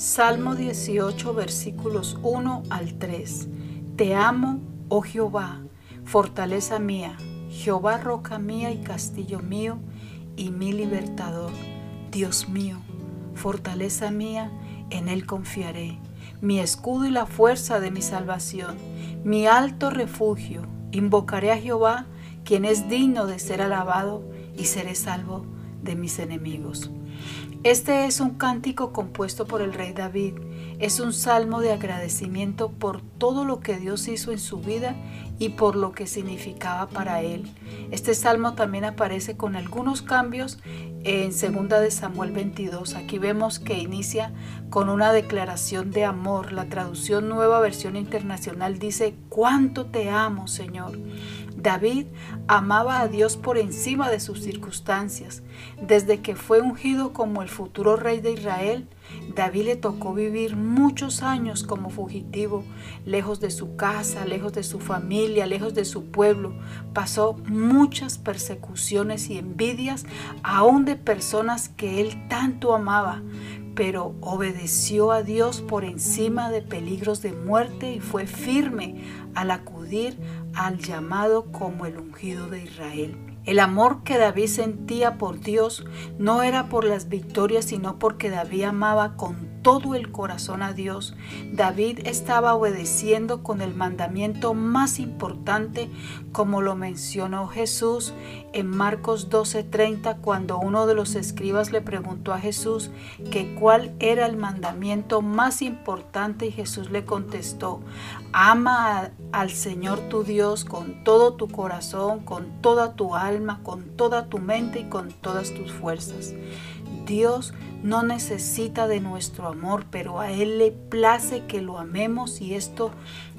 Salmo 18 versículos 1 al 3. Te amo, oh Jehová, fortaleza mía, Jehová roca mía y castillo mío y mi libertador. Dios mío, fortaleza mía, en él confiaré, mi escudo y la fuerza de mi salvación, mi alto refugio. Invocaré a Jehová, quien es digno de ser alabado, y seré salvo de mis enemigos. Este es un cántico compuesto por el rey David. Es un salmo de agradecimiento por todo lo que Dios hizo en su vida y por lo que significaba para él. Este salmo también aparece con algunos cambios en 2 de Samuel 22. Aquí vemos que inicia con una declaración de amor. La traducción Nueva Versión Internacional dice, "Cuánto te amo, Señor." David amaba a Dios por encima de sus circunstancias. Desde que fue ungido como el futuro rey de Israel, David le tocó vivir muchos años como fugitivo, lejos de su casa, lejos de su familia, lejos de su pueblo. Pasó muchas persecuciones y envidias, aún de personas que él tanto amaba pero obedeció a Dios por encima de peligros de muerte y fue firme al acudir al llamado como el ungido de Israel. El amor que David sentía por Dios no era por las victorias, sino porque David amaba con todo el corazón a Dios. David estaba obedeciendo con el mandamiento más importante, como lo mencionó Jesús en Marcos 12:30, cuando uno de los escribas le preguntó a Jesús que cuál era el mandamiento más importante y Jesús le contestó, ama al Señor tu Dios con todo tu corazón, con toda tu alma, con toda tu mente y con todas tus fuerzas. Dios no necesita de nuestro amor, pero a Él le place que lo amemos y esto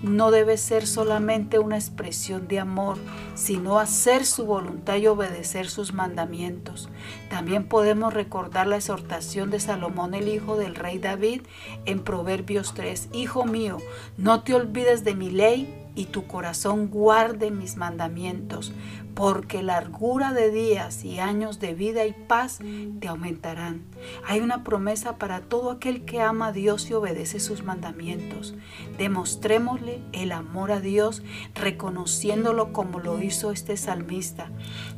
no debe ser solamente una expresión de amor, sino hacer su voluntad y obedecer sus mandamientos. También podemos recordar la exhortación de Salomón, el hijo del rey David, en Proverbios 3, Hijo mío, no te olvides de mi ley y tu corazón guarde mis mandamientos, porque largura de días y años de vida y paz te aumentarán. Hay una promesa para todo aquel que ama a Dios y obedece sus mandamientos. Demostrémosle el amor a Dios reconociéndolo como lo hizo este salmista.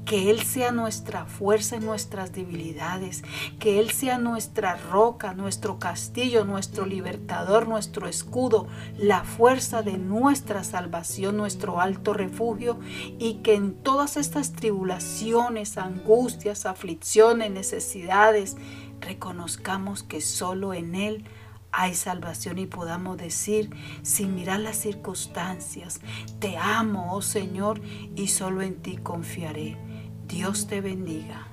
Que Él sea nuestra fuerza en nuestras debilidades, que Él sea nuestra roca, nuestro castillo, nuestro libertador, nuestro escudo, la fuerza de nuestra salvación, nuestro alto refugio y que en toda estas tribulaciones, angustias, aflicciones, necesidades, reconozcamos que solo en Él hay salvación y podamos decir, sin mirar las circunstancias, te amo, oh Señor, y solo en ti confiaré. Dios te bendiga.